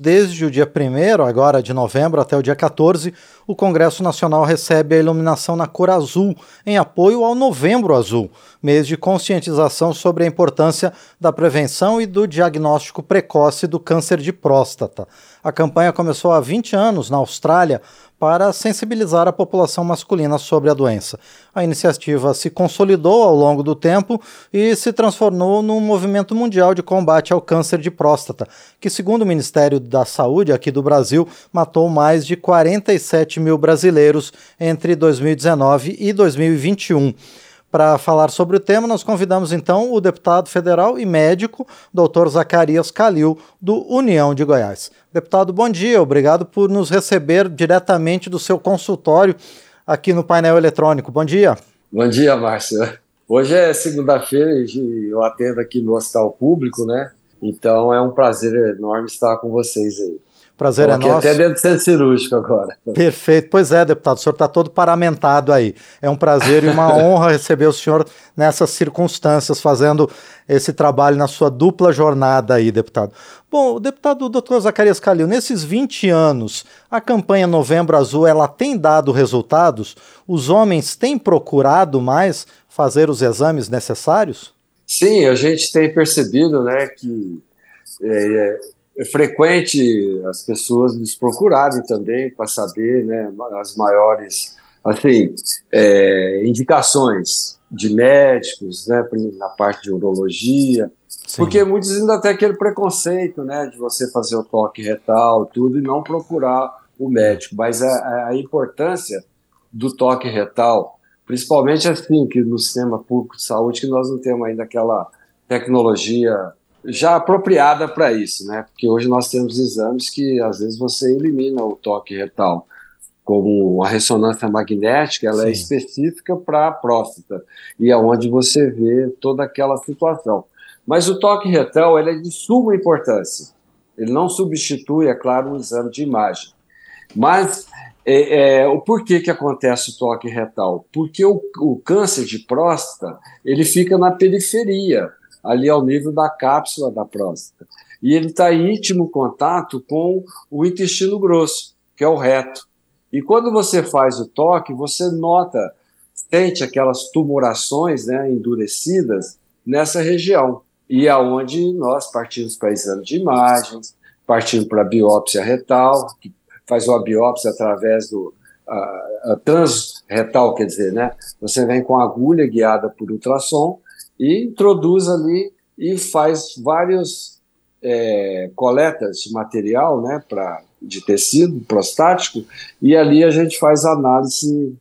Desde o dia 1 agora de novembro, até o dia 14, o Congresso Nacional recebe a iluminação na cor azul, em apoio ao Novembro Azul, mês de conscientização sobre a importância da prevenção e do diagnóstico precoce do câncer de próstata. A campanha começou há 20 anos na Austrália para sensibilizar a população masculina sobre a doença. A iniciativa se consolidou ao longo do tempo e se transformou num movimento mundial de combate ao câncer de próstata, que, segundo o Ministério da Saúde aqui do Brasil, matou mais de 47 mil brasileiros entre 2019 e 2021. Para falar sobre o tema, nós convidamos então o deputado federal e médico, doutor Zacarias Calil, do União de Goiás. Deputado, bom dia, obrigado por nos receber diretamente do seu consultório aqui no painel eletrônico. Bom dia. Bom dia, Márcio. Hoje é segunda-feira e eu atendo aqui no Hospital Público, né? Então é um prazer enorme estar com vocês aí. Prazer Estou é nosso. Até dentro do centro cirúrgico agora. Perfeito. Pois é, deputado, o senhor está todo paramentado aí. É um prazer e uma honra receber o senhor nessas circunstâncias, fazendo esse trabalho na sua dupla jornada aí, deputado. Bom, o deputado doutor Zacarias Calil, nesses 20 anos, a campanha Novembro Azul, ela tem dado resultados? Os homens têm procurado mais fazer os exames necessários? Sim, a gente tem percebido né, que é, é é frequente as pessoas nos procurarem também para saber né, as maiores assim, é, indicações de médicos né, na parte de urologia, Sim. porque muitos ainda têm aquele preconceito né, de você fazer o toque retal tudo e não procurar o médico, mas a, a importância do toque retal, principalmente assim, que no sistema público de saúde, que nós não temos ainda aquela tecnologia já apropriada para isso, né? Porque hoje nós temos exames que às vezes você elimina o toque retal, como a ressonância magnética, ela é Sim. é específica para a próstata e é onde você vê toda aquela situação. Mas o toque retal ele é de suma importância. Ele não substitui, é claro, um exame de imagem. Mas é, é, o porquê que acontece o toque retal? Porque o, o câncer de próstata ele fica na periferia ali ao nível da cápsula da próstata. E ele está em íntimo contato com o intestino grosso, que é o reto. E quando você faz o toque, você nota, sente aquelas tumorações né, endurecidas nessa região. E aonde é nós partimos para exame de imagens, partimos para biópsia retal, que faz uma biópsia através do a, a transretal, quer dizer, né? Você vem com agulha guiada por ultrassom e introduz ali e faz várias é, coletas de material, né, pra, de tecido prostático, e ali a gente faz análise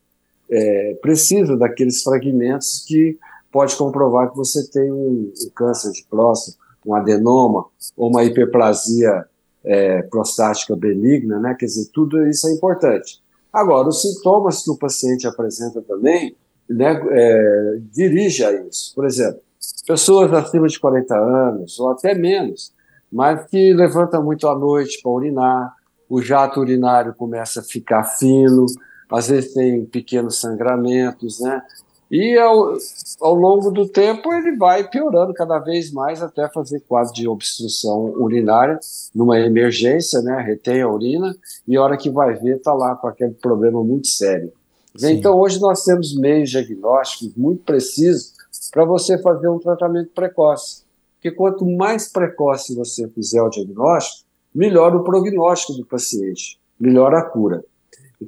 é, precisa daqueles fragmentos que pode comprovar que você tem um, um câncer de próstata, um adenoma ou uma hiperplasia é, prostática benigna, né? Quer dizer, tudo isso é importante. Agora, os sintomas que o paciente apresenta também né, é, dirige a isso. Por exemplo, pessoas acima de 40 anos, ou até menos, mas que levantam muito à noite para urinar, o jato urinário começa a ficar fino, às vezes tem pequenos sangramentos, né? E ao, ao longo do tempo ele vai piorando cada vez mais até fazer quadro de obstrução urinária numa emergência, né? Retém a urina e a hora que vai ver está lá com aquele problema muito sério. Sim. Então, hoje nós temos meios diagnósticos muito precisos para você fazer um tratamento precoce. Porque quanto mais precoce você fizer o diagnóstico, melhor o prognóstico do paciente, melhor a cura.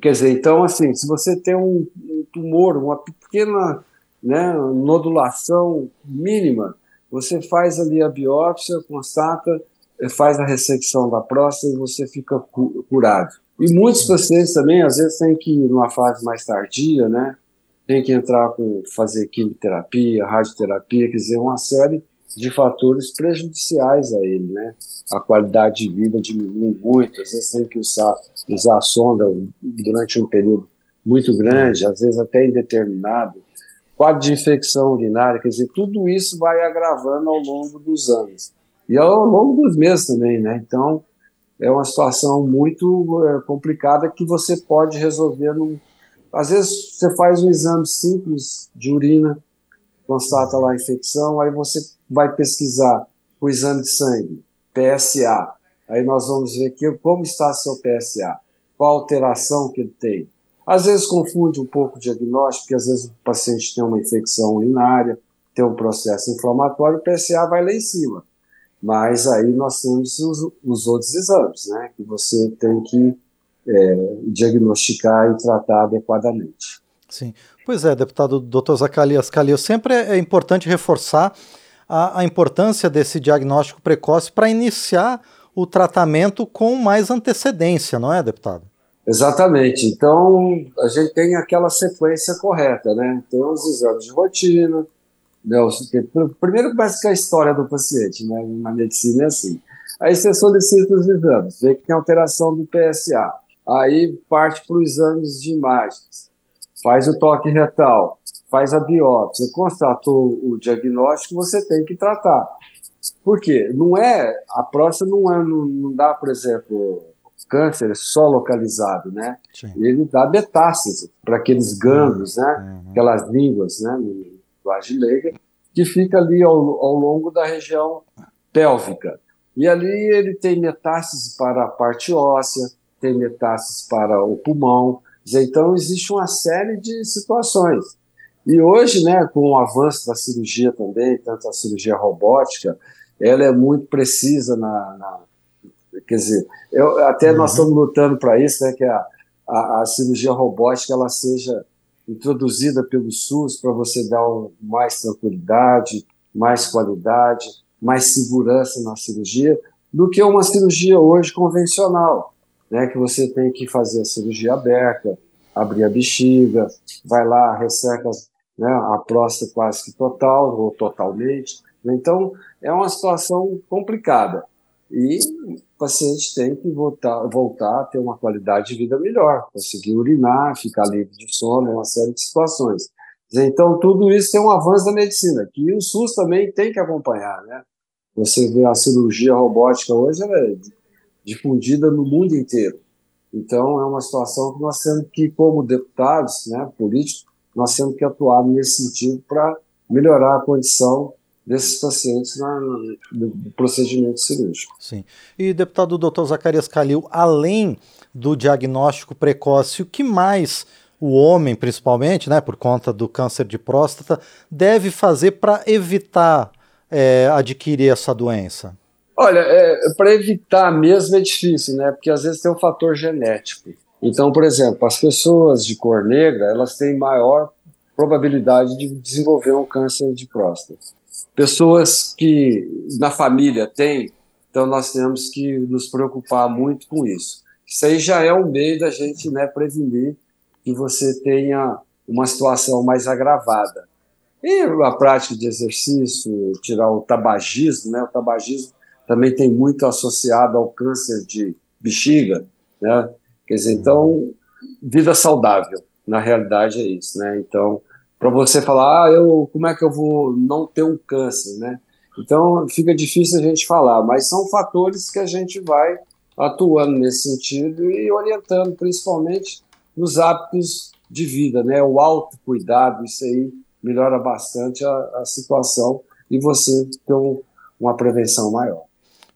Quer dizer, então, assim, se você tem um, um tumor, uma pequena né, nodulação mínima, você faz ali a biópsia, constata, faz a ressecção da próstata e você fica curado. E muitos pacientes também, às vezes, têm que ir numa fase mais tardia, né? Tem que entrar com fazer quimioterapia, radioterapia, quer dizer, uma série de fatores prejudiciais a ele, né? A qualidade de vida diminui muito, às vezes tem que usar, usar a sonda durante um período muito grande, às vezes até indeterminado. Quadro de infecção urinária, quer dizer, tudo isso vai agravando ao longo dos anos. E ao longo dos meses também, né? Então, é uma situação muito é, complicada que você pode resolver. Num... Às vezes você faz um exame simples de urina, constata lá a infecção, aí você vai pesquisar o exame de sangue, PSA. Aí nós vamos ver que, como está seu PSA, qual alteração que ele tem. Às vezes confunde um pouco o diagnóstico, porque às vezes o paciente tem uma infecção urinária, tem um processo inflamatório, o PSA vai lá em cima. Mas aí nós temos os, os outros exames, né, que você tem que é, diagnosticar e tratar adequadamente. Sim. Pois é, deputado Dr. Zacarias Calil, sempre é importante reforçar a, a importância desse diagnóstico precoce para iniciar o tratamento com mais antecedência, não é, deputado? Exatamente. Então, a gente tem aquela sequência correta, né? Tem os exames de rotina. Né? Primeiro começa com a história do paciente, né? Na medicina é assim. Aí você solicita os exames, vê que tem alteração do PSA. Aí parte para os exames de imagens. Faz o toque retal, faz a biópsia, constatou o diagnóstico, você tem que tratar. Por quê? Não é, a próstata não, é, não, não dá, por exemplo, câncer só localizado, né? Sim. Ele dá metástase para aqueles gânglios, né? Uhum. Aquelas línguas, né? Linguagem leiga, que fica ali ao, ao longo da região pélvica. E ali ele tem metástase para a parte óssea, tem metástase para o pulmão. Então, existe uma série de situações. E hoje, né, com o avanço da cirurgia também, tanto a cirurgia robótica, ela é muito precisa na, na quer dizer, eu, até uhum. nós estamos lutando para isso, né, que a, a, a, cirurgia robótica ela seja introduzida pelo SUS para você dar um, mais tranquilidade, mais qualidade, mais segurança na cirurgia do que uma cirurgia hoje convencional, né, que você tem que fazer a cirurgia aberta, abrir a bexiga, vai lá, resseca né, a próstata quase que total ou totalmente. Então, é uma situação complicada. E o paciente tem que voltar, voltar a ter uma qualidade de vida melhor, conseguir urinar, ficar livre de sono, uma série de situações. Então, tudo isso tem um avanço da medicina, que o SUS também tem que acompanhar. Né? Você vê a cirurgia robótica hoje, ela é difundida no mundo inteiro. Então, é uma situação que nós temos que, como deputados, né, políticos, nós temos que atuar nesse sentido para melhorar a condição desses pacientes na, no, procedimento cirúrgico. Sim. E, deputado Dr. Zacarias Calil, além do diagnóstico precoce, o que mais o homem, principalmente, né, por conta do câncer de próstata, deve fazer para evitar é, adquirir essa doença? Olha, é, para evitar mesmo é difícil, né? Porque às vezes tem um fator genético. Então, por exemplo, as pessoas de cor negra, elas têm maior probabilidade de desenvolver um câncer de próstata. Pessoas que na família têm, então nós temos que nos preocupar muito com isso. Isso aí já é um meio da gente né, prevenir que você tenha uma situação mais agravada. E a prática de exercício, tirar o tabagismo, né? O tabagismo também tem muito associado ao câncer de bexiga, né? Quer dizer, então, vida saudável, na realidade é isso, né? Então, para você falar, ah, eu, como é que eu vou não ter um câncer, né? Então, fica difícil a gente falar, mas são fatores que a gente vai atuando nesse sentido e orientando, principalmente nos hábitos de vida, né? O autocuidado, isso aí melhora bastante a, a situação e você ter um, uma prevenção maior.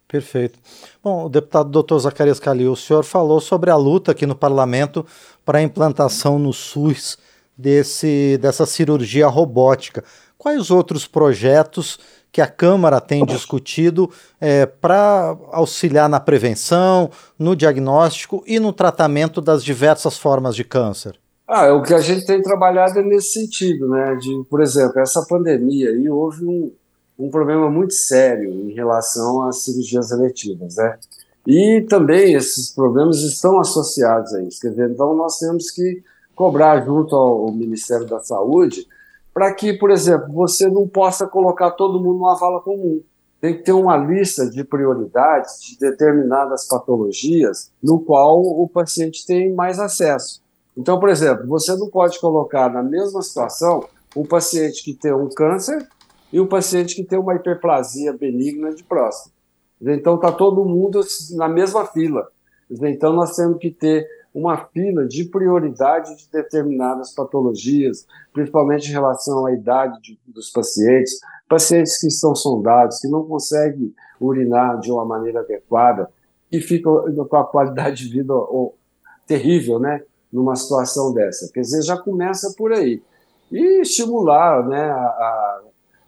Perfeito. Bom, o deputado Dr. Zacarias Calil, o senhor falou sobre a luta aqui no parlamento para a implantação no SUS desse, dessa cirurgia robótica. Quais outros projetos que a Câmara tem discutido é, para auxiliar na prevenção, no diagnóstico e no tratamento das diversas formas de câncer? Ah, o que a gente tem trabalhado é nesse sentido, né? De, por exemplo, essa pandemia aí houve um, um problema muito sério em relação às cirurgias eletivas, né? E também esses problemas estão associados a isso. Quer dizer, então nós temos que cobrar junto ao Ministério da Saúde para que, por exemplo, você não possa colocar todo mundo numa vala comum. Tem que ter uma lista de prioridades de determinadas patologias no qual o paciente tem mais acesso. Então, por exemplo, você não pode colocar na mesma situação um paciente que tem um câncer e um paciente que tem uma hiperplasia benigna de próstata. Então, está todo mundo na mesma fila. Então, nós temos que ter uma fila de prioridade de determinadas patologias, principalmente em relação à idade de, dos pacientes, pacientes que estão sondados, que não conseguem urinar de uma maneira adequada. que ficam com a qualidade de vida ou, terrível, né? Numa situação dessa. Quer dizer, já começa por aí. E estimular, né? A, a,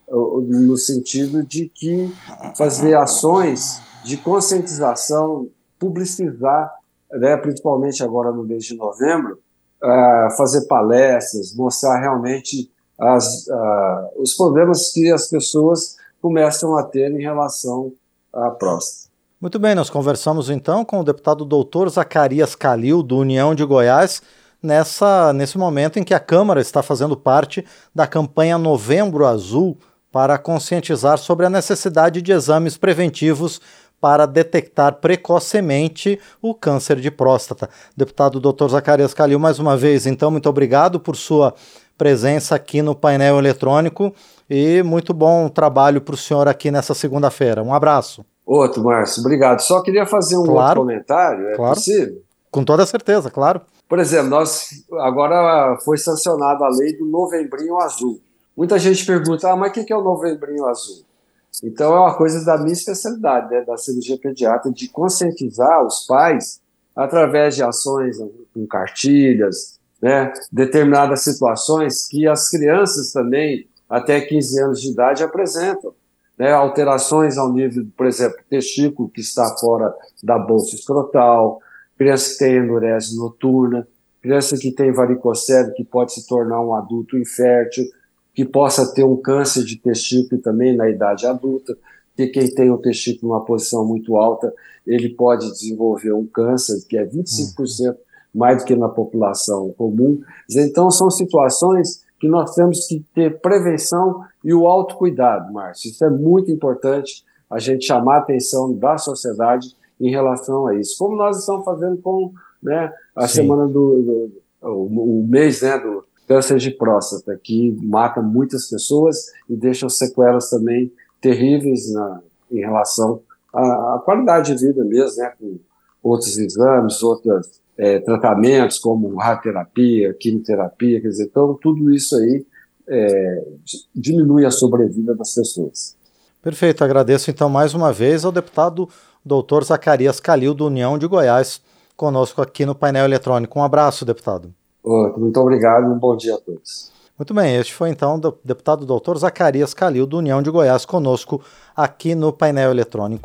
no sentido de que fazer ações de conscientização, publicizar, né, principalmente agora no mês de novembro, uh, fazer palestras, mostrar realmente as, uh, os problemas que as pessoas começam a ter em relação à próstata. Muito bem, nós conversamos então com o deputado doutor Zacarias Calil, do União de Goiás, nessa, nesse momento em que a Câmara está fazendo parte da campanha Novembro Azul para conscientizar sobre a necessidade de exames preventivos para detectar precocemente o câncer de próstata. Deputado Dr. Zacarias Calil, mais uma vez, então, muito obrigado por sua presença aqui no painel eletrônico e muito bom trabalho para o senhor aqui nessa segunda-feira. Um abraço. Outro, Márcio, obrigado. Só queria fazer um claro, outro comentário, é claro. possível? Com toda certeza, claro. Por exemplo, nós agora foi sancionada a lei do novembrinho azul. Muita gente pergunta, ah, mas o que é o novembrinho azul? Então é uma coisa da minha especialidade, né, da cirurgia pediátrica, de conscientizar os pais através de ações com cartilhas, né, determinadas situações que as crianças também, até 15 anos de idade, apresentam. Né, alterações ao nível, por exemplo, testículo que está fora da bolsa escrotal, criança que tem endurese noturna, criança que tem varicocele, que pode se tornar um adulto infértil, que possa ter um câncer de testículo também na idade adulta, que quem tem o testículo numa posição muito alta, ele pode desenvolver um câncer que é 25% mais do que na população comum. Então, são situações que nós temos que ter prevenção e o autocuidado, Márcio. Isso é muito importante, a gente chamar a atenção da sociedade em relação a isso. Como nós estamos fazendo com né, a Sim. semana do, do o, o, mês né, do câncer de próstata, que mata muitas pessoas e deixa sequelas também terríveis na, em relação à, à, qualidade de vida mesmo, né, com outros exames, outros é, tratamentos como radioterapia, quimioterapia, quer dizer, então tudo isso aí é, diminui a sobrevida das pessoas. Perfeito, agradeço então mais uma vez ao deputado doutor Zacarias Calil, do União de Goiás, conosco aqui no painel eletrônico. Um abraço, deputado. Muito obrigado e um bom dia a todos. Muito bem, este foi então o deputado doutor Zacarias Calil, do União de Goiás, conosco aqui no painel eletrônico.